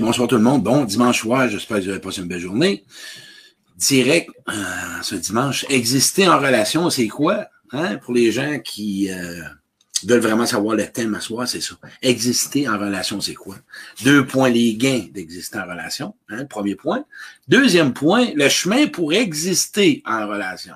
Bonsoir tout le monde. Bon dimanche soir, j'espère que vous avez passé une belle journée. Direct, euh, ce dimanche, exister en relation, c'est quoi? Hein? Pour les gens qui euh, veulent vraiment savoir le thème à soi, c'est ça. Exister en relation, c'est quoi? Deux points, les gains d'exister en relation. Hein? Premier point. Deuxième point, le chemin pour exister en relation.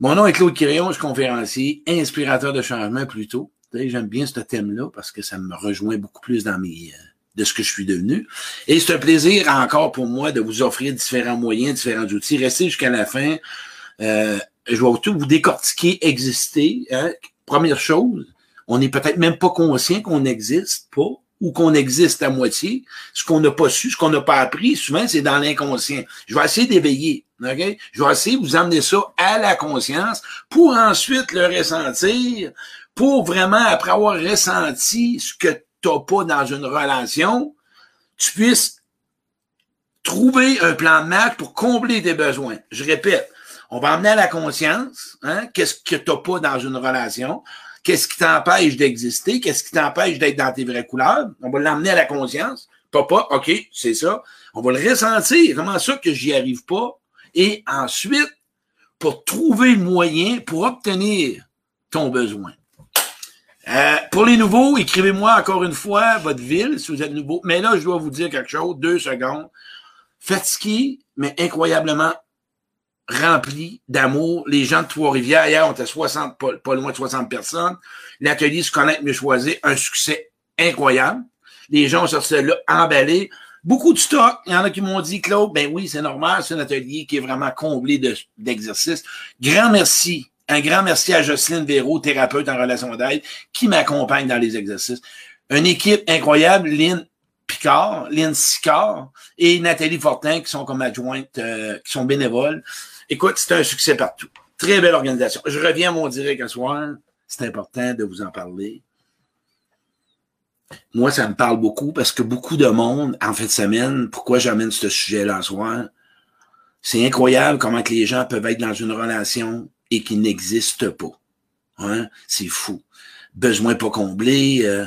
Mon nom est Claude Quirion, je suis conférencier, inspirateur de changement plutôt. J'aime bien ce thème-là parce que ça me rejoint beaucoup plus dans mes... Euh, de ce que je suis devenu. Et c'est un plaisir encore pour moi de vous offrir différents moyens, différents outils. Restez jusqu'à la fin. Euh, je vais tout vous décortiquer, exister. Hein. Première chose, on n'est peut-être même pas conscient qu'on n'existe pas ou qu'on existe à moitié. Ce qu'on n'a pas su, ce qu'on n'a pas appris, souvent, c'est dans l'inconscient. Je vais essayer d'éveiller. ok? Je vais essayer de vous amener ça à la conscience pour ensuite le ressentir, pour vraiment, après avoir ressenti ce que t'as pas dans une relation, tu puisses trouver un plan de match pour combler tes besoins. Je répète, on va emmener à la conscience, hein, qu'est-ce que t'as pas dans une relation, qu'est-ce qui t'empêche d'exister, qu'est-ce qui t'empêche d'être dans tes vraies couleurs. On va l'emmener à la conscience. T'as pas, OK, c'est ça. On va le ressentir. Comment ça que j'y arrive pas? Et ensuite, pour trouver le moyen pour obtenir ton besoin. Euh, pour les nouveaux, écrivez-moi encore une fois votre ville si vous êtes nouveau. Mais là, je dois vous dire quelque chose, deux secondes. Fatigué, mais incroyablement rempli d'amour. Les gens de Trois-Rivières, hier, on était 60, pas, loin de 60 personnes. L'atelier Se connaître, mieux choisir, un succès incroyable. Les gens sortis là emballés. Beaucoup de stock. Il y en a qui m'ont dit, Claude, ben oui, c'est normal, c'est un atelier qui est vraiment comblé d'exercices. Grand merci un grand merci à Jocelyne Véraud, thérapeute en relation d'aide, qui m'accompagne dans les exercices. Une équipe incroyable, Lynn Picard, Lynn Sicard et Nathalie Fortin, qui sont comme adjointes, euh, qui sont bénévoles. Écoute, c'est un succès partout. Très belle organisation. Je reviens à mon direct ce soir. C'est important de vous en parler. Moi, ça me parle beaucoup parce que beaucoup de monde, en fin de semaine, pourquoi j'amène ce sujet-là ce soir? C'est incroyable comment que les gens peuvent être dans une relation et qui n'existe pas. Hein? C'est fou. Besoin pas comblé, euh,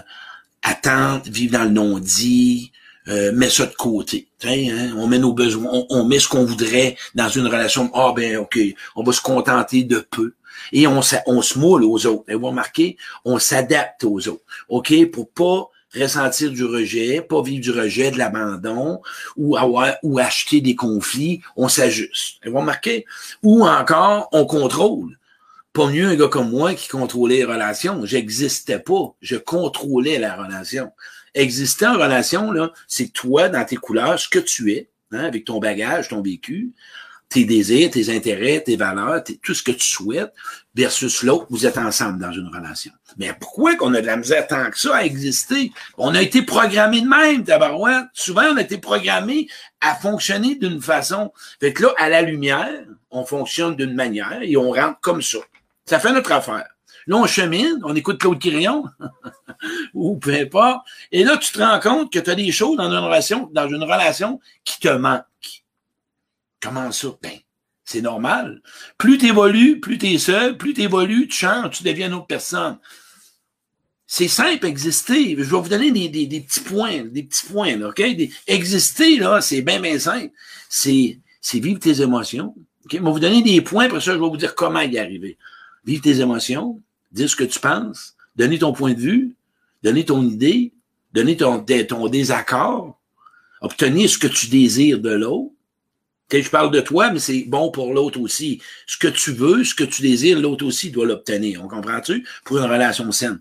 attente, vivre dans le non-dit, euh, met ça de côté. Hein? On met nos besoins, on, met ce qu'on voudrait dans une relation. Ah ben ok, on va se contenter de peu. Et on, on se moule aux autres. Et vous remarquez, on s'adapte aux autres. OK? Pour pas ressentir du rejet, pas vivre du rejet, de l'abandon, ou ou acheter des conflits, on s'ajuste. Vous remarquez? Ou encore, on contrôle. Pas mieux un gars comme moi qui contrôlait les relations. J'existais pas. Je contrôlais la relation. Exister en relation, là, c'est toi, dans tes couleurs, ce que tu es, hein, avec ton bagage, ton vécu, tes désirs, tes intérêts, tes valeurs, tout ce que tu souhaites, versus l'autre, vous êtes ensemble dans une relation. Mais pourquoi qu'on a de la misère tant que ça à exister? On a été programmé de même, tabarouette. Souvent, on a été programmé à fonctionner d'une façon. Fait que là, à la lumière, on fonctionne d'une manière et on rentre comme ça. Ça fait notre affaire. Là, on chemine, on écoute Claude Quirion, ou peu importe. Et là, tu te rends compte que tu as des choses dans une relation, dans une relation qui te manquent. Comment ça? Ben, c'est normal. Plus tu évolues, plus tu es seul, plus tu évolues, tu changes, tu deviens une autre personne. C'est simple, exister. Je vais vous donner des, petits points, des petits points, OK? exister, là, c'est bien, bien simple. C'est, c'est vivre tes émotions. OK? Je vais vous donner des points, pour ça, je vais vous dire comment y arriver. Vivre tes émotions, dire ce que tu penses, donner ton point de vue, donner ton idée, donner ton, ton désaccord, obtenir ce que tu désires de l'autre, je parle de toi, mais c'est bon pour l'autre aussi. Ce que tu veux, ce que tu désires, l'autre aussi doit l'obtenir. On comprend-tu? Pour une relation saine.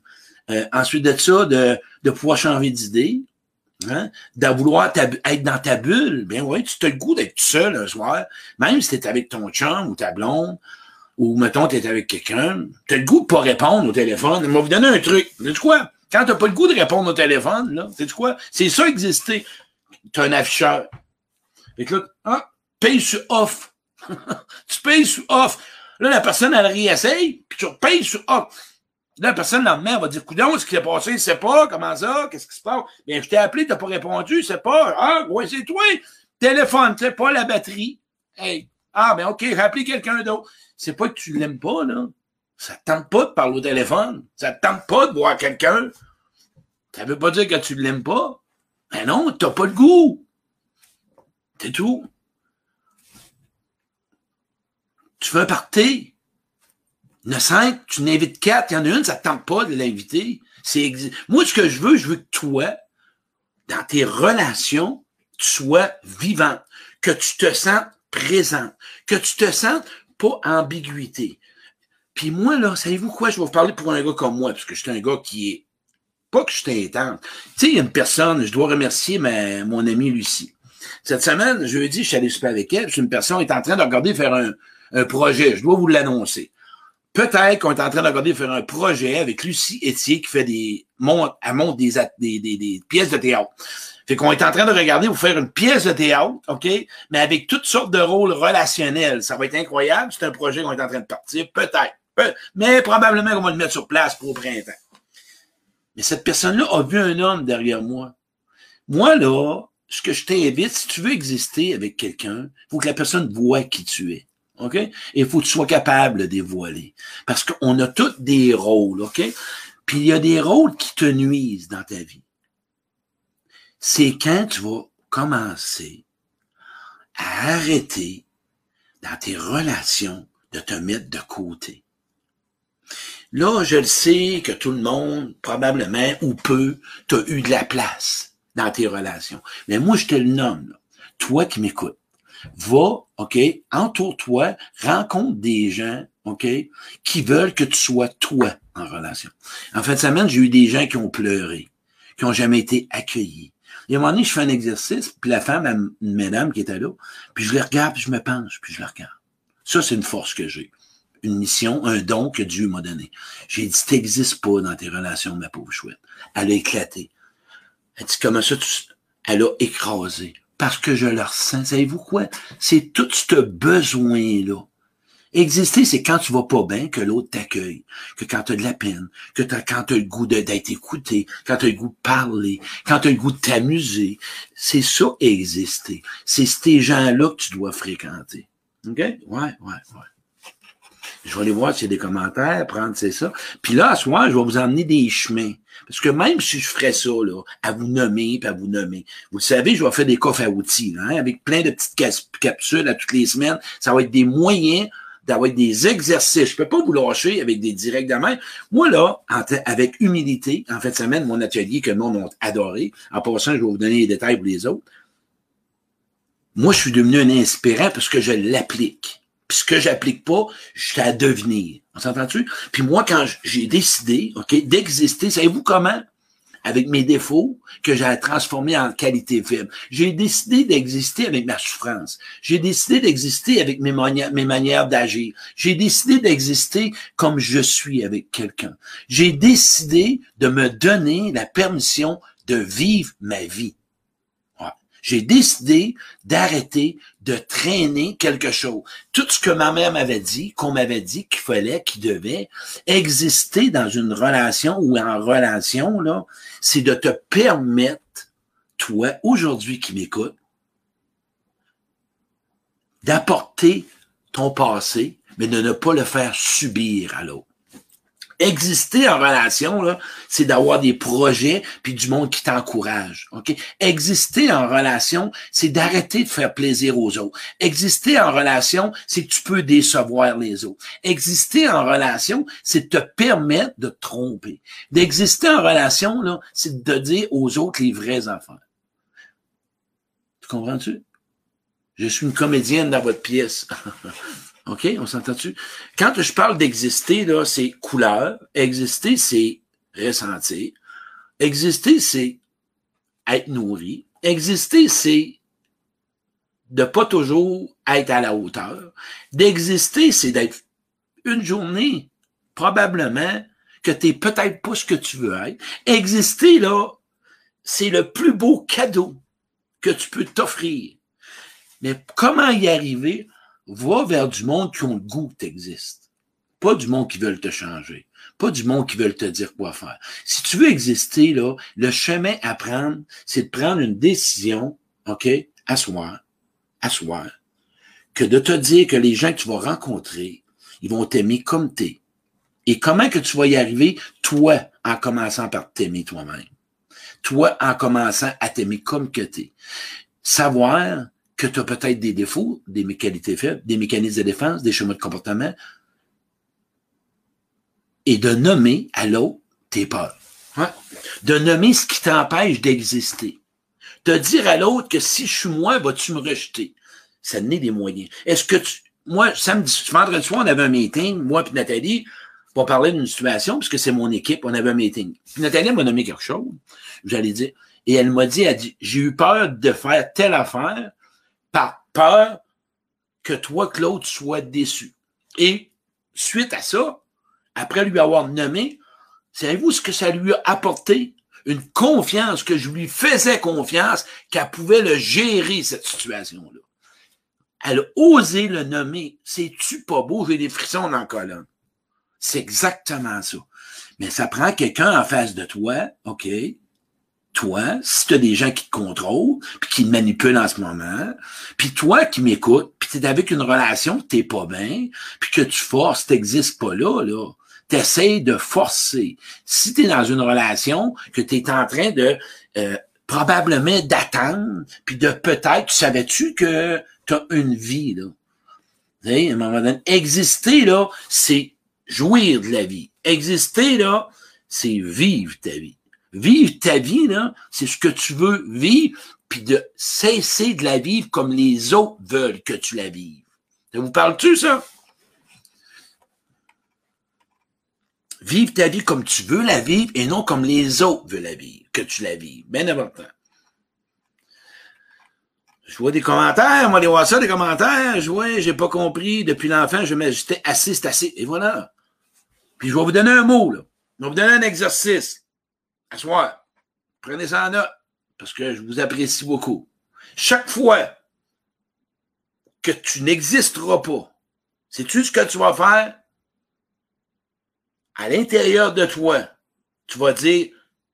Euh, ensuite de ça, de, de pouvoir changer d'idée, hein? de vouloir être dans ta bulle. Bien oui, tu as le goût d'être seul un soir, même si tu es avec ton chum ou ta blonde, ou mettons, tu es avec quelqu'un, tu as le goût de pas répondre au téléphone. Je vais vous donner un truc. sais quoi? Quand tu pas le goût de répondre au téléphone, là, sais quoi? C'est ça exister. Tu as un afficheur. Et là, ah, payes sur off. tu payes sur off. Là, la personne, elle réessaye, puis tu payes sur off. Là, la personne, le lendemain, va dire, coudon, ce qui s'est passé, il sait pas, comment ça, qu'est-ce qui se passe? Bien, je t'ai appelé, t'as pas répondu, c'est pas. Ah, ouais, c'est toi. Téléphone, sais pas la batterie. Hey. Ah, ben, OK, appelé quelqu'un d'autre. C'est pas que tu l'aimes pas, là. Ça te tente pas de parler au téléphone. Ça te tente pas de voir quelqu'un. Ça veut pas dire que tu l'aimes pas. Ben non, t'as pas le goût. C'est tout. Tu veux un party? Il cinq, tu n'invites quatre, il y en a une, ça ne tente pas de l'inviter. C'est Moi, ce que je veux, je veux que toi, dans tes relations, tu sois vivant, que tu te sens présent, que tu te sens pas ambiguïté. Puis moi, là, savez-vous quoi? Je vais vous parler pour un gars comme moi, parce que je suis un gars qui est pas que je suis intense. Tu sais, il y a une personne, je dois remercier ma, mon ami Lucie. Cette semaine, jeudi, je suis allé super avec elle, puis une personne est en train de regarder faire un, un projet. Je dois vous l'annoncer. Peut-être qu'on est en train de regarder faire un projet avec Lucie Etier qui fait des monte, elle monte des, pièces de théâtre. Fait qu'on est en train de regarder vous faire une pièce de théâtre, OK? Mais avec toutes sortes de rôles relationnels. Ça va être incroyable. C'est un projet qu'on est en train de partir. Peut-être. mais probablement qu'on va le mettre sur place pour au printemps. Mais cette personne-là a vu un homme derrière moi. Moi, là, ce que je t'invite, si tu veux exister avec quelqu'un, il faut que la personne voit qui tu es. OK? Il faut que tu sois capable de dévoiler. Parce qu'on a tous des rôles, OK? Puis il y a des rôles qui te nuisent dans ta vie. C'est quand tu vas commencer à arrêter dans tes relations de te mettre de côté. Là, je le sais que tout le monde, probablement ou peu, t'as eu de la place dans tes relations. Mais moi, je te le nomme, toi qui m'écoutes va, OK, entoure-toi, rencontre des gens, OK, qui veulent que tu sois toi en relation. En fin de semaine, j'ai eu des gens qui ont pleuré, qui ont jamais été accueillis. Et à un moment donné, je fais un exercice, puis la femme, une mesdames qui était là, puis je les regarde, puis je me penche, puis je la regarde. Ça, c'est une force que j'ai. Une mission, un don que Dieu m'a donné. J'ai dit, t'existes pas dans tes relations, ma pauvre chouette. Elle a éclaté. Elle dit, comment ça, tu... Elle a écrasé parce que je le ressens. Savez-vous quoi? C'est tout ce besoin-là. Exister, c'est quand tu vas pas bien que l'autre t'accueille, que quand tu as de la peine, que quand tu as le goût d'être écouté, quand tu as le goût de parler, quand tu as le goût de t'amuser. C'est ça, exister. C'est ces gens-là que tu dois fréquenter. OK? Ouais, ouais, ouais. Je vais aller voir s'il y a des commentaires, prendre c'est ça. Puis là, à ce moment, je vais vous emmener des chemins. Parce que même si je ferais ça, là, à vous nommer, puis à vous nommer, vous le savez, je vais faire des coffres à outils, hein, avec plein de petites capsules à toutes les semaines. Ça va être des moyens d'avoir des exercices. Je peux pas vous lâcher avec des directs de main. Moi, là, avec humilité, en fait, ça mène mon atelier que le monde a adoré. En passant, je vais vous donner les détails pour les autres. Moi, je suis devenu un inspirant parce que je l'applique. Ce que j'applique pas, je suis à devenir. On s'entend-tu? Puis moi, quand j'ai décidé, OK, d'exister, savez-vous comment? Avec mes défauts que j'ai transformés en qualité faible. J'ai décidé d'exister avec ma souffrance. J'ai décidé d'exister avec mes, mes manières d'agir. J'ai décidé d'exister comme je suis avec quelqu'un. J'ai décidé de me donner la permission de vivre ma vie j'ai décidé d'arrêter de traîner quelque chose. Tout ce que ma mère m'avait dit, qu'on m'avait dit qu'il fallait, qu'il devait exister dans une relation ou en relation, là, c'est de te permettre, toi, aujourd'hui qui m'écoute, d'apporter ton passé, mais de ne pas le faire subir à l'autre. Exister en relation, c'est d'avoir des projets puis du monde qui t'encourage. Exister en relation, c'est d'arrêter de faire plaisir aux autres. Exister en relation, c'est que tu peux décevoir les autres. Exister en relation, c'est te permettre de te tromper. D'exister en relation, c'est de dire aux autres les vraies affaires. Tu comprends-tu? Je suis une comédienne dans votre pièce. OK? On s'entend-tu? Quand je parle d'exister, là, c'est couleur. Exister, c'est ressentir. Exister, c'est être nourri. Exister, c'est de pas toujours être à la hauteur. D'exister, c'est d'être une journée, probablement, que tu peut-être pas ce que tu veux être. Exister, là, c'est le plus beau cadeau que tu peux t'offrir. Mais comment y arriver? Va vers du monde qui ont le goût que. Pas du monde qui veulent te changer. Pas du monde qui veulent te dire quoi faire. Si tu veux exister, là, le chemin à prendre, c'est de prendre une décision, OK, à soi, à soi, que de te dire que les gens que tu vas rencontrer, ils vont t'aimer comme t'es. Et comment que tu vas y arriver, toi, en commençant par t'aimer toi-même? toi, en commençant à t'aimer comme que t'es. Savoir que tu as peut-être des défauts, des qualités faibles, des mécanismes de défense, des schémas de comportement, et de nommer à l'autre tes peurs. De nommer ce qui t'empêche d'exister. De dire à l'autre que si je suis moi, vas-tu me rejeter? Ça n'est des moyens. Est-ce que tu, moi, samedi, vendredi soir, on avait un meeting, moi et Nathalie, pour parler d'une situation, puisque c'est mon équipe, on avait un meeting. Puis Nathalie m'a nommé quelque chose, j'allais dire, et elle m'a dit, elle dit, j'ai eu peur de faire telle affaire par peur que toi, Claude, sois déçu. Et suite à ça, après lui avoir nommé, savez-vous ce que ça lui a apporté? Une confiance, que je lui faisais confiance, qu'elle pouvait le gérer, cette situation-là. Elle a osé le nommer. C'est-tu pas beau? J'ai des frissons dans la colonne. C'est exactement ça. Mais ça prend quelqu'un en face de toi, OK? Toi, si tu as des gens qui te contrôlent, puis qui te manipulent en ce moment, puis toi qui m'écoutes, puis tu es avec une relation t'es pas bien, puis que tu forces, t'existes pas là, là. T'essayes de forcer. Si tu es dans une relation que tu es en train de euh, probablement d'attendre, puis de peut-être, tu savais-tu que tu as une vie, là? à un moment donné, exister, là, c'est jouir de la vie. Exister, là, c'est vivre ta vie. Vivre ta vie, là, c'est ce que tu veux vivre, puis de cesser de la vivre comme les autres veulent que tu la vives. Ça vous parle-tu, ça? Vivre ta vie comme tu veux la vivre et non comme les autres veulent la vivre, que tu la vives. Bien important. Je vois des commentaires, moi, les voir ça, des commentaires. Je vois, j'ai pas compris. Depuis l'enfant, je m'ajustais assez, c'est assez. Et voilà. Puis je vais vous donner un mot, là. Je vais vous donner un exercice. À. Prenez ça en note. Parce que je vous apprécie beaucoup. Chaque fois que tu n'existeras pas, sais-tu ce que tu vas faire? À l'intérieur de toi, tu vas dire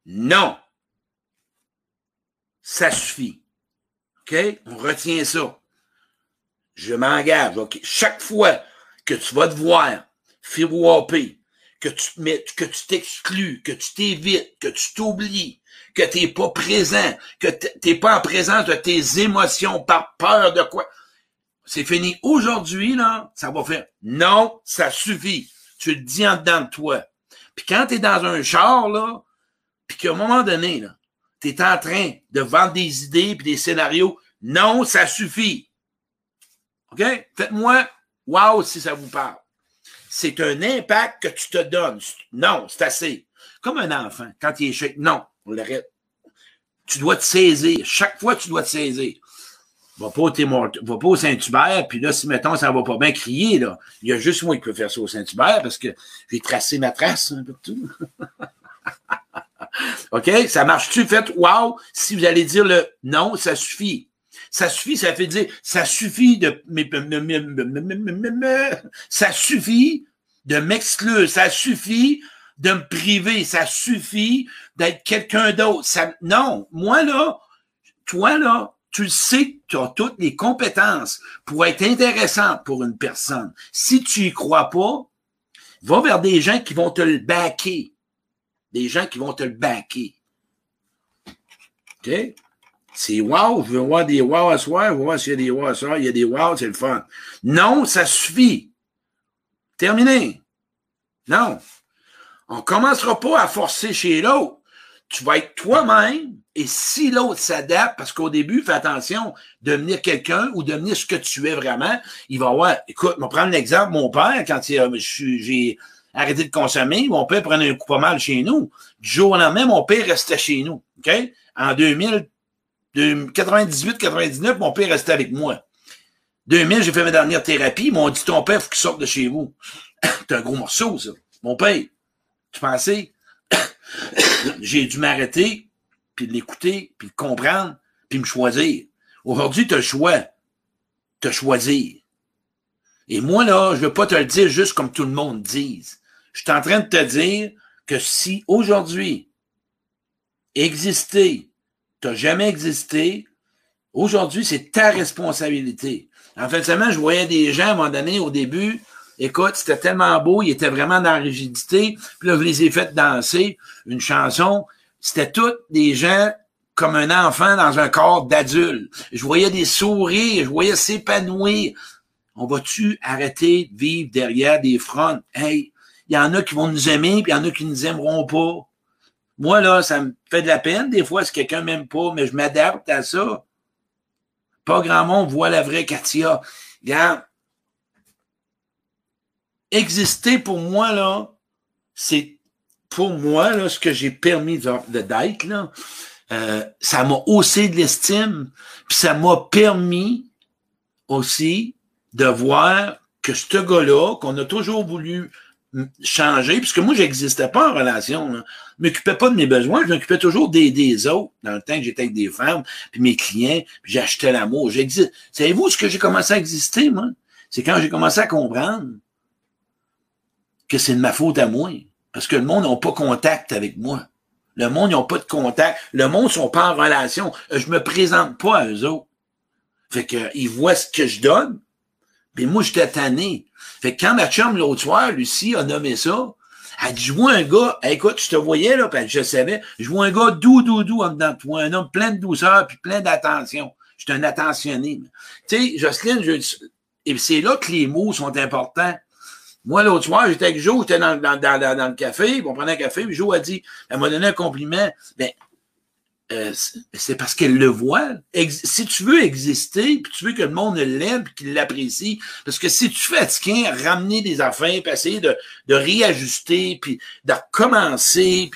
non. Ça suffit. OK? On retient ça. Je m'engage. OK? Chaque fois que tu vas te voir firouapper, que tu mets, que tu t'exclus, que tu t'évites, que tu t'oublies, que tu n'es pas présent, que tu pas en présence de tes émotions par peur de quoi. C'est fini. Aujourd'hui, là, ça va faire non, ça suffit. Tu le dis en dedans de toi. Puis quand tu es dans un char, là, puis qu'à un moment donné, là, tu es en train de vendre des idées puis des scénarios. Non, ça suffit. OK? Faites-moi wow si ça vous parle. C'est un impact que tu te donnes. Non, c'est assez. Comme un enfant, quand il échec, non, on l'arrête. Tu dois te saisir. Chaque fois, tu dois te saisir. Va pas, au va pas au Saint-Hubert, puis là, si, mettons, ça va pas bien crier, là, il y a juste moi qui peux faire ça au Saint-Hubert parce que j'ai tracé ma trace un peu tout. OK? Ça marche-tu? Faites wow. Si vous allez dire le non, ça suffit. Ça suffit, ça fait dire, ça suffit de, ça suffit de m'exclure, ça suffit de me priver, ça suffit d'être quelqu'un d'autre. Ça, non, moi là, toi là, tu sais que tu as toutes les compétences pour être intéressant pour une personne. Si tu y crois pas, va vers des gens qui vont te le baquer des gens qui vont te le baquer. OK? C'est wow, je veux voir des wow à soir, je veux voir s'il y a des wow à soir, il y a des wow, c'est le fun. Non, ça suffit. Terminé. Non. On commencera pas à forcer chez l'autre. Tu vas être toi-même et si l'autre s'adapte, parce qu'au début, fais attention, devenir quelqu'un ou devenir ce que tu es vraiment, il va avoir, écoute, on va prendre l'exemple, mon père, quand j'ai arrêter de consommer, mon père prenait un coup pas mal chez nous. Du jour au lendemain, mon père restait chez nous. OK? En 2000, 98-99, mon père restait avec moi. 2000, j'ai fait ma dernière thérapie. Ils m'ont dit, ton père, faut qu'il sorte de chez vous. C'est un gros morceau, ça. Mon père. Tu pensais? j'ai dû m'arrêter, puis l'écouter, puis le comprendre, puis me choisir. Aujourd'hui, tu as le choix. Te choisir. Et moi, là, je veux pas te le dire juste comme tout le monde dise. Je suis en train de te dire que si aujourd'hui, exister, t'as jamais existé, aujourd'hui, c'est ta responsabilité. En fait, seulement, je voyais des gens à un moment donné, au début, écoute, c'était tellement beau, ils étaient vraiment dans la rigidité, puis là, je les ai fait danser une chanson, c'était tous des gens comme un enfant dans un corps d'adulte. Je voyais des sourires, je voyais s'épanouir. On va-tu arrêter de vivre derrière des fronts? Hey, il y en a qui vont nous aimer, puis il y en a qui nous aimeront pas. Moi, là, ça me fait de la peine des fois si quelqu'un m'aime pas, mais je m'adapte à ça. Pas grand monde voit la vraie Katia. Regarde, exister pour moi, là, c'est pour moi, là, ce que j'ai permis d'être, là, euh, ça m'a haussé de l'estime, puis ça m'a permis aussi de voir que ce gars-là, qu'on a toujours voulu changer, puisque moi, j'existais pas en relation. Je m'occupais pas de mes besoins, je m'occupais toujours des, des autres, dans le temps que j'étais avec des femmes, puis mes clients, puis j'achetais l'amour. J'existe. Savez-vous ce que j'ai commencé à exister, moi? C'est quand j'ai commencé à comprendre que c'est de ma faute à moi. Parce que le monde n'a pas contact avec moi. Le monde n'a pas de contact. Le monde ne sont pas en relation. Je me présente pas à eux autres. Fait que, ils voient ce que je donne. Puis moi, j'étais tanné. Fait que quand ma chum l'autre soir, Lucie, a nommé ça, elle dit, je vois un gars, écoute, je te voyais, là, puis je savais, je vois un gars doux, doux, doux en dedans de toi, un homme plein de douceur, puis plein d'attention. Je suis un attentionné. Tu sais, Jocelyne, je, et c'est là que les mots sont importants. Moi, l'autre soir, j'étais avec Joe, j'étais dans, dans, dans, dans, le café, on prenait un café, puis Joe a dit, elle m'a donné un compliment. Ben, euh, c'est parce qu'elle le voit. si tu veux exister, puis tu veux que le monde l'aime, puis qu'il l'apprécie, parce que si tu fais fatigué, ramener des affaires, puis essayer de, de réajuster, puis de recommencer,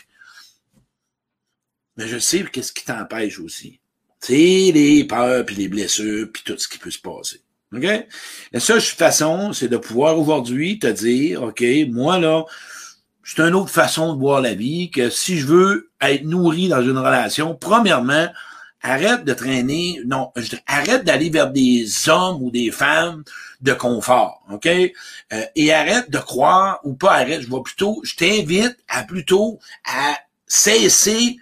mais je sais qu'est-ce qui t'empêche aussi. C'est les peurs, puis les blessures, puis tout ce qui peut se passer. OK? La seule façon, c'est de pouvoir aujourd'hui te dire, OK, moi là, c'est une autre façon de voir la vie, que si je veux être nourri dans une relation, premièrement, arrête de traîner, non, arrête d'aller vers des hommes ou des femmes de confort, OK? Euh, et arrête de croire, ou pas arrête, je vois plutôt, je t'invite à plutôt à cesser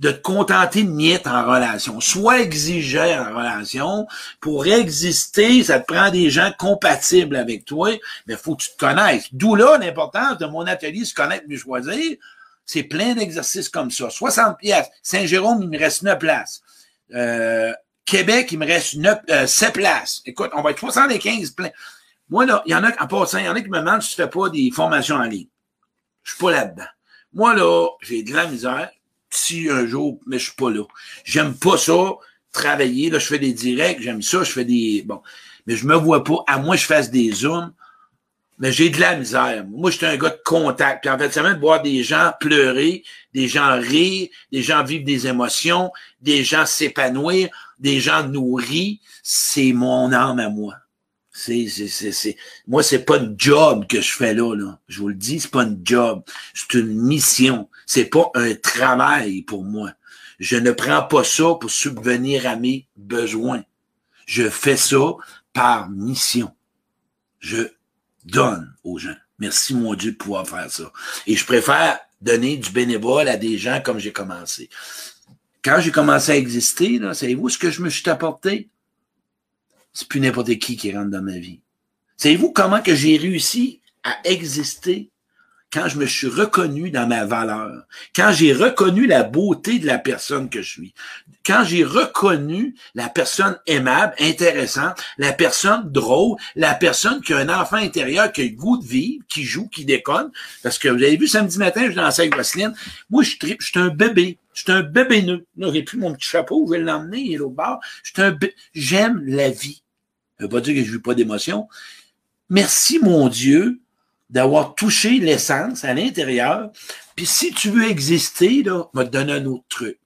de te contenter de miettes en relation. Sois exigeant en relation. Pour exister, ça te prend des gens compatibles avec toi, mais faut que tu te connaisses. D'où là l'importance de mon atelier Se connaître, mieux choisir. C'est plein d'exercices comme ça. 60 pièces. Saint-Jérôme, il me reste 9 places. Euh, Québec, il me reste 9, 7 euh, places. Écoute, on va être 75 plein. Moi, là, il y en a, en passant, il y en a qui me demandent si tu fais pas des formations en ligne. Je suis pas là-dedans. Moi, là, j'ai de la misère si un jour, mais je suis pas là. J'aime pas ça, travailler. Là, je fais des directs, j'aime ça, je fais des. Bon. Mais je me vois pas, à moins que je fasse des zooms, mais j'ai de la misère. Moi, j'étais un gars de contact. Puis en fait, ça de voir des gens pleurer, des gens rire, des gens vivre des émotions, des gens s'épanouir, des gens nourrir, c'est mon âme à moi. C'est, c'est, c'est, Moi, c'est pas une job que je fais là. Je vous le dis, c'est pas une job. C'est une mission. C'est pas un travail pour moi. Je ne prends pas ça pour subvenir à mes besoins. Je fais ça par mission. Je donne aux gens. Merci mon Dieu de pouvoir faire ça. Et je préfère donner du bénévole à des gens comme j'ai commencé. Quand j'ai commencé à exister, là, savez-vous ce que je me suis apporté? C'est plus n'importe qui qui rentre dans ma vie. Savez-vous comment que j'ai réussi à exister quand je me suis reconnu dans ma valeur, quand j'ai reconnu la beauté de la personne que je suis, quand j'ai reconnu la personne aimable, intéressante, la personne drôle, la personne qui a un enfant intérieur, qui a le goût de vivre, qui joue, qui déconne, parce que vous avez vu samedi matin, je dansais avec Vaseline, moi je je suis un bébé, suis un bébé nœud. Là, j'ai plus mon petit chapeau, je vais l'emmener, il est au bar. Un j'aime la vie. Ça veut pas dire que je vis pas d'émotion. Merci mon Dieu d'avoir touché l'essence à l'intérieur. Puis si tu veux exister, là, vais te donner un autre truc.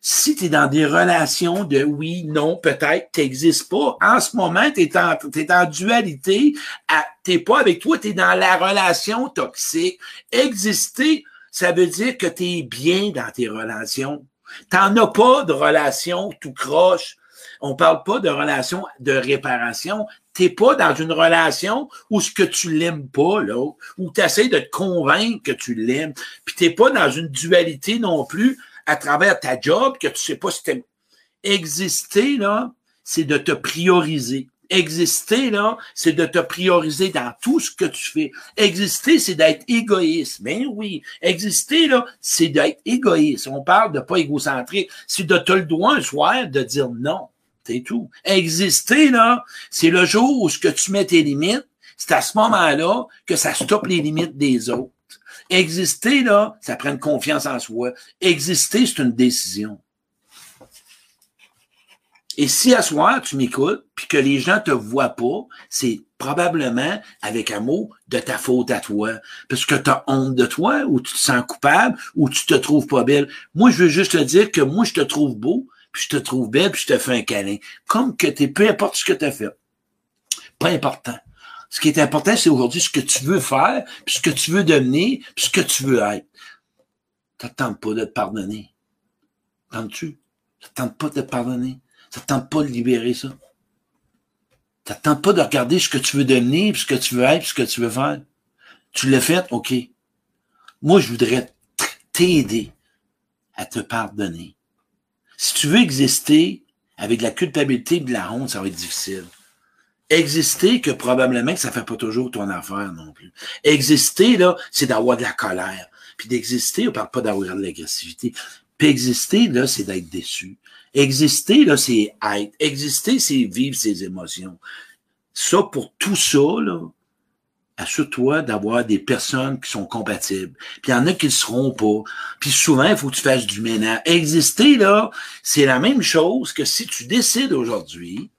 Si tu es dans des relations de oui, non, peut-être, tu n'existes pas, en ce moment, tu es en, dualité, tu pas avec toi, tu es dans la relation toxique. Exister, ça veut dire que tu es bien dans tes relations. T'en as pas de relation tout croche. On parle pas de relation de réparation t'es pas dans une relation où ce que tu l'aimes pas, là, où tu essaies de te convaincre que tu l'aimes, puis t'es pas dans une dualité non plus à travers ta job que tu sais pas si t'aimes. Exister, là, c'est de te prioriser. Exister, là, c'est de te prioriser dans tout ce que tu fais. Exister, c'est d'être égoïste. Ben oui. Exister, là, c'est d'être égoïste. On parle de pas égocentrique. C'est de te le droit un soir de dire non. C'est tout. Exister, là, c'est le jour où ce que tu mets tes limites, c'est à ce moment-là que ça stoppe les limites des autres. Exister, là, ça prend confiance en soi. Exister, c'est une décision. Et si à soir, tu m'écoutes, puis que les gens te voient pas, c'est probablement avec un mot de ta faute à toi. Parce que tu as honte de toi, ou tu te sens coupable, ou tu te trouves pas belle. Moi, je veux juste te dire que moi, je te trouve beau, puis je te trouve belle, puis je te fais un câlin. Comme que t'es, peu importe ce que tu as fait. Pas important. Ce qui est important, c'est aujourd'hui ce que tu veux faire, puis ce que tu veux devenir, puis ce que tu veux être. T'attends pas de te pardonner. Tentes-tu? T'attends pas de te pardonner. Ça ne tente pas de libérer ça. Ça ne tente pas de regarder ce que tu veux devenir, ce que tu veux être, ce que tu veux faire. Tu l'as fait, OK. Moi, je voudrais t'aider à te pardonner. Si tu veux exister avec la culpabilité et de la honte, ça va être difficile. Exister, que probablement que ça fait pas toujours ton affaire non plus. Exister, là, c'est d'avoir de la colère. Puis d'exister, on parle pas d'avoir de l'agressivité. Puis exister, là, c'est d'être déçu. Exister, là, c'est être. Exister, c'est vivre ses émotions. Ça, pour tout ça, là, assure-toi d'avoir des personnes qui sont compatibles. Puis il y en a qui ne seront pas. Puis souvent, il faut que tu fasses du ménage. Exister, là, c'est la même chose que si tu décides aujourd'hui,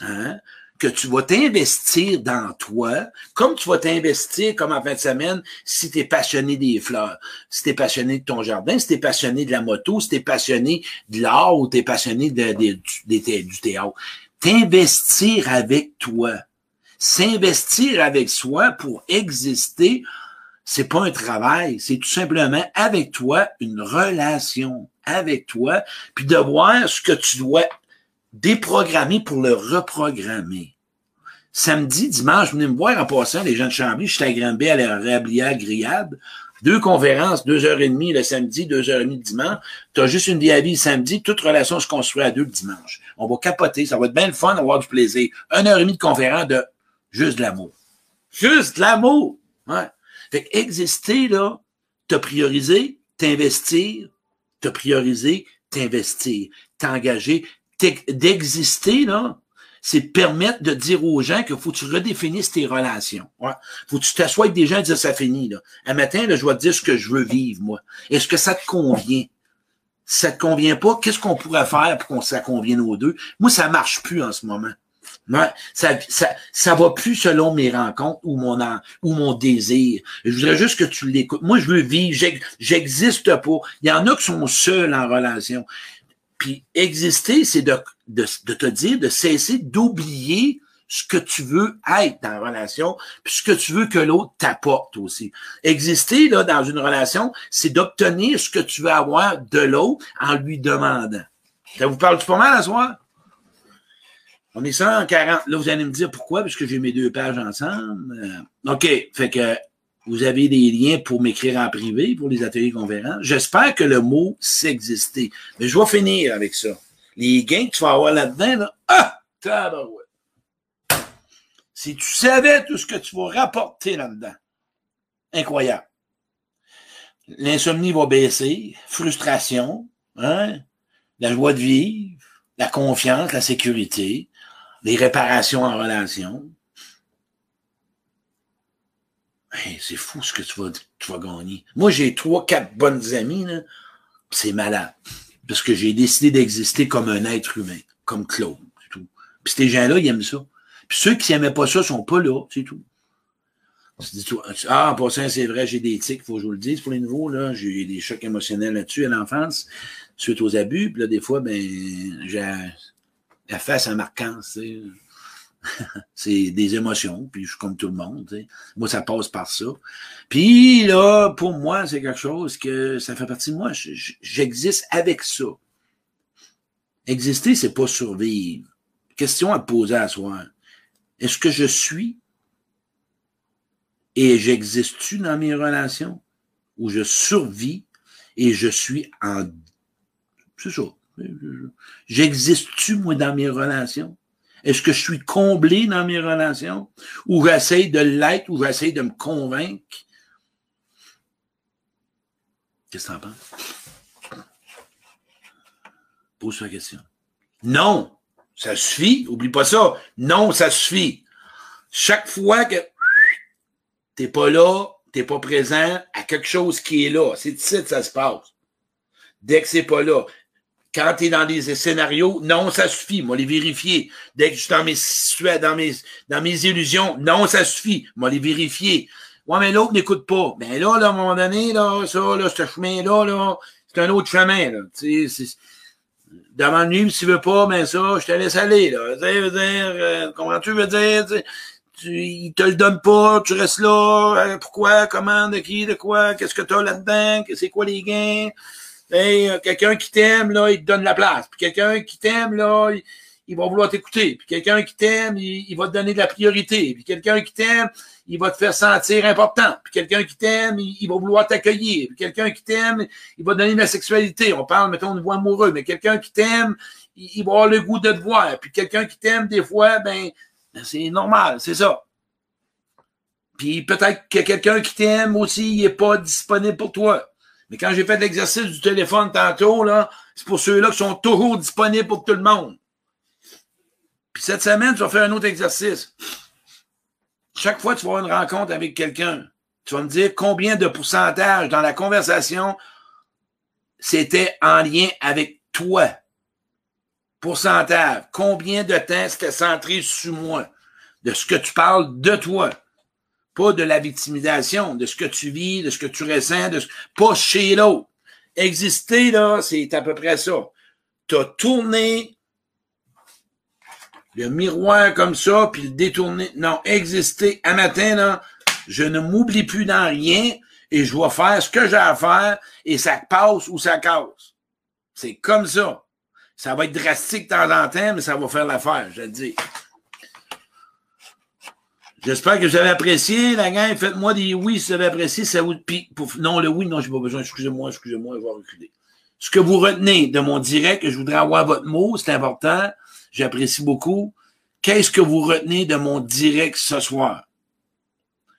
hein, que tu vas t'investir dans toi, comme tu vas t'investir, comme en fin de semaine, si tu es passionné des fleurs, si tu es passionné de ton jardin, si tu es passionné de la moto, si tu es passionné de l'art ou tu es passionné du théâtre. T'investir avec toi. S'investir avec soi pour exister, c'est pas un travail, c'est tout simplement avec toi une relation avec toi, puis de voir ce que tu dois déprogrammer pour le reprogrammer. Samedi, dimanche, venez me voir en passant, les gens de Chambly, je suis à Granby à la. Deux conférences, deux heures et demie le samedi, deux heures et demie le dimanche. Tu as juste une vie samedi, toute relation se construit à deux le dimanche. On va capoter, ça va être bien le fun, avoir du plaisir. Une heure et demie de conférence de juste de l'amour. Juste de l'amour! Ouais. Fait exister, là, te prioriser, t'investir, te prioriser, t'investir, t'engager, d'exister, là, c'est permettre de dire aux gens qu'il faut que tu redéfinisses tes relations. Ouais. Faut que tu t'assoies avec des gens et dire ça finit, là. Un matin, là, je vais te dire ce que je veux vivre, moi. Est-ce que ça te convient? Ça te convient pas, qu'est-ce qu'on pourrait faire pour qu'on ça convienne aux deux? Moi, ça marche plus en ce moment. Ça, ça, ça va plus selon mes rencontres ou mon, ou mon désir. Je voudrais juste que tu l'écoutes. Moi, je veux vivre. J'existe pas. Il y en a qui sont seuls en relation. Puis exister, c'est de, de, te dire, de cesser d'oublier ce que tu veux être dans la relation, puis ce que tu veux que l'autre t'apporte aussi. Exister là dans une relation, c'est d'obtenir ce que tu veux avoir de l'autre en lui demandant. Ça vous parle-tu pas mal à soir? On est 140. Là, vous allez me dire pourquoi, parce que j'ai mes deux pages ensemble. Euh, OK. Fait que vous avez des liens pour m'écrire en privé pour les ateliers conférences. J'espère que le mot s'exister. Mais je vais finir avec ça. Les gains que tu vas avoir là-dedans, là, ah! Tabarouette. Si tu savais tout ce que tu vas rapporter là-dedans, incroyable. L'insomnie va baisser, frustration, hein? la joie de vivre, la confiance, la sécurité, les réparations en relation, c'est fou ce que tu vas, tu vas gagner. Moi, j'ai trois, quatre bonnes amies, c'est malade. Parce que j'ai décidé d'exister comme un être humain, comme Claude, c'est tout. Puis ces gens-là, ils aiment ça. Puis ceux qui n'aimaient pas ça sont pas là, c'est tout. Ah, en passant, c'est vrai, j'ai des tics, faut que je vous le dise pour les nouveaux, là. J'ai des chocs émotionnels là-dessus à l'enfance, suite aux abus. Puis là, des fois, ben, j'ai la face en marquant, tu sais. c'est des émotions, puis je suis comme tout le monde. Moi, ça passe par ça. Puis là, pour moi, c'est quelque chose que ça fait partie de moi. J'existe avec ça. Exister, c'est pas survivre. Question à poser à soi. Est-ce que je suis et j'existe-tu dans mes relations? Ou je survis et je suis en... C'est ça. J'existe-tu, moi, dans mes relations? Est-ce que je suis comblé dans mes relations? Ou j'essaie de l'être, ou j'essaie de me convaincre? Qu'est-ce que tu en penses? Pose-toi la question. Non, ça suffit? Oublie pas ça. Non, ça suffit. Chaque fois que t'es pas là, t'es pas présent à quelque chose qui est là. C'est ici que ça se passe. Dès que c'est pas là. Quand tu es dans des scénarios, non, ça suffit. Moi, les vérifier. Dès que je suis dans mes, dans mes, dans mes illusions, non, ça suffit. Moi, les vérifier. Ouais, mais l'autre n'écoute pas. Mais ben là, là, à un moment donné, là, ça, là, ce chemin-là, là, c'est un autre chemin, là. Tu demande-lui si tu veux pas, mais ça, je te laisse aller, là. Tu veux dire, euh, comment tu veux dire, tu, il te le donne pas, tu restes là, euh, pourquoi, comment, de qui, de quoi, qu'est-ce que t'as là-dedans, c'est quoi les gains? Hey, euh, quelqu'un qui t'aime, là, il te donne la place. Puis quelqu'un qui t'aime, là, il, va vouloir t'écouter. Puis quelqu'un qui t'aime, il, va te donner de la priorité. Puis quelqu'un qui t'aime, il va te faire sentir important. Puis quelqu'un qui t'aime, il, va vouloir t'accueillir. Puis quelqu'un qui t'aime, il va te donner de la sexualité. On parle, mettons, de voix amoureux. Mais quelqu'un qui t'aime, il, va avoir le goût de te voir. Puis quelqu'un qui t'aime, des fois, ben, ben c'est normal, c'est ça. Puis peut-être que quelqu'un qui t'aime aussi, il n'est pas disponible pour toi. Mais quand j'ai fait l'exercice du téléphone tantôt, là, c'est pour ceux-là qui sont toujours disponibles pour tout le monde. Puis cette semaine, tu vas faire un autre exercice. Chaque fois que tu vas avoir une rencontre avec quelqu'un, tu vas me dire combien de pourcentage dans la conversation c'était en lien avec toi. Pourcentage. Combien de temps c'était centré sur moi? De ce que tu parles de toi pas de la victimisation, de ce que tu vis, de ce que tu ressens, de ce... pas chez l'autre. Exister, là, c'est à peu près ça. Tu as tourné le miroir comme ça, puis le détourner. Non, exister. À matin, là, je ne m'oublie plus dans rien et je vais faire ce que j'ai à faire et ça passe ou ça casse. C'est comme ça. Ça va être drastique de temps en temps, mais ça va faire l'affaire, je dis. J'espère que vous avez apprécié, la gang. Faites-moi des oui si vous avez apprécié. Ça vous... non, le oui, non, j'ai pas besoin. Excusez-moi, excusez-moi, je vais reculer. Ce que vous retenez de mon direct, je voudrais avoir votre mot, c'est important. J'apprécie beaucoup. Qu'est-ce que vous retenez de mon direct ce soir?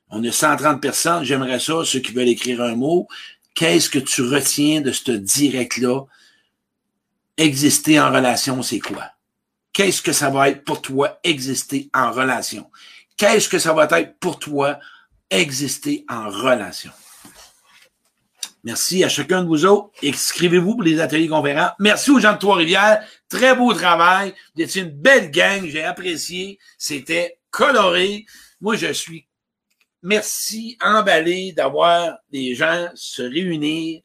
On a 130 personnes. J'aimerais ça, ceux qui veulent écrire un mot. Qu'est-ce que tu retiens de ce direct-là? Exister en relation, c'est quoi? Qu'est-ce que ça va être pour toi, exister en relation? Qu'est-ce que ça va être pour toi exister en relation? Merci à chacun de vous autres. Inscrivez-vous pour les ateliers conférents. Merci aux gens de Trois-Rivières. Très beau travail. Vous une belle gang. J'ai apprécié. C'était coloré. Moi, je suis merci emballé d'avoir des gens se réunir,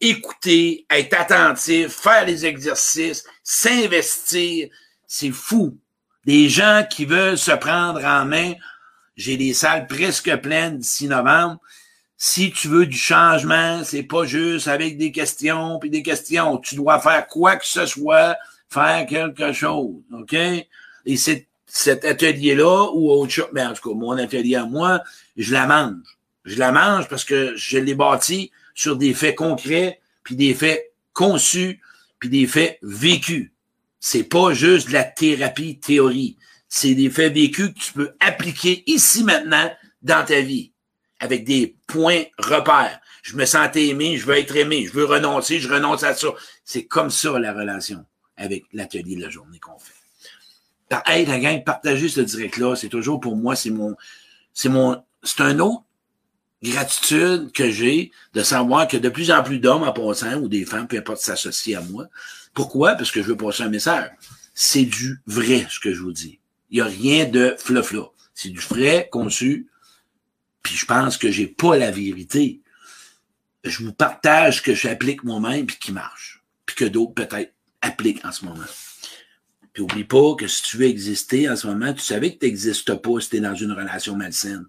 écouter, être attentifs, faire les exercices, s'investir. C'est fou des gens qui veulent se prendre en main. J'ai des salles presque pleines d'ici novembre. Si tu veux du changement, c'est pas juste avec des questions puis des questions. Tu dois faire quoi que ce soit, faire quelque chose, ok? Et c'est cet atelier-là ou autre chose, mais en tout cas, mon atelier à moi, je la mange. Je la mange parce que je l'ai bâti sur des faits concrets, puis des faits conçus, puis des faits vécus. C'est pas juste de la thérapie théorie. C'est des faits vécus que tu peux appliquer ici maintenant dans ta vie avec des points repères. Je me sentais aimé, je veux être aimé, je veux renoncer, je renonce à ça. C'est comme ça la relation avec l'atelier de la journée qu'on fait. Hey, la gang, partager ce direct-là, c'est toujours pour moi, c'est mon, c'est mon, c'est un autre gratitude que j'ai de savoir que de plus en plus d'hommes en passant ou des femmes, peu importe, s'associent à moi, pourquoi? Parce que je veux passer un message. C'est du vrai, ce que je vous dis. Il n'y a rien de fluff C'est du vrai conçu. Puis je pense que j'ai pas la vérité. Je vous partage ce que j'applique moi-même puis qui marche. Puis que d'autres peut-être appliquent en ce moment. Puis oublie pas que si tu veux exister en ce moment, tu savais que tu n'existes pas si tu es dans une relation malsaine.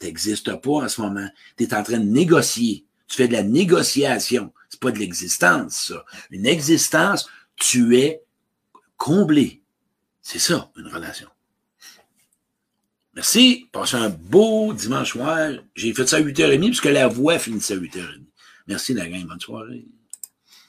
Tu n'existes pas en ce moment. Tu es en train de négocier. Tu fais de la négociation. C'est pas de l'existence, ça. Une existence, tu es comblé. C'est ça, une relation. Merci. Passez un beau dimanche soir. J'ai fait ça à 8h30 puisque la voix finissait à 8h30. Merci, la gang. Bonne soirée.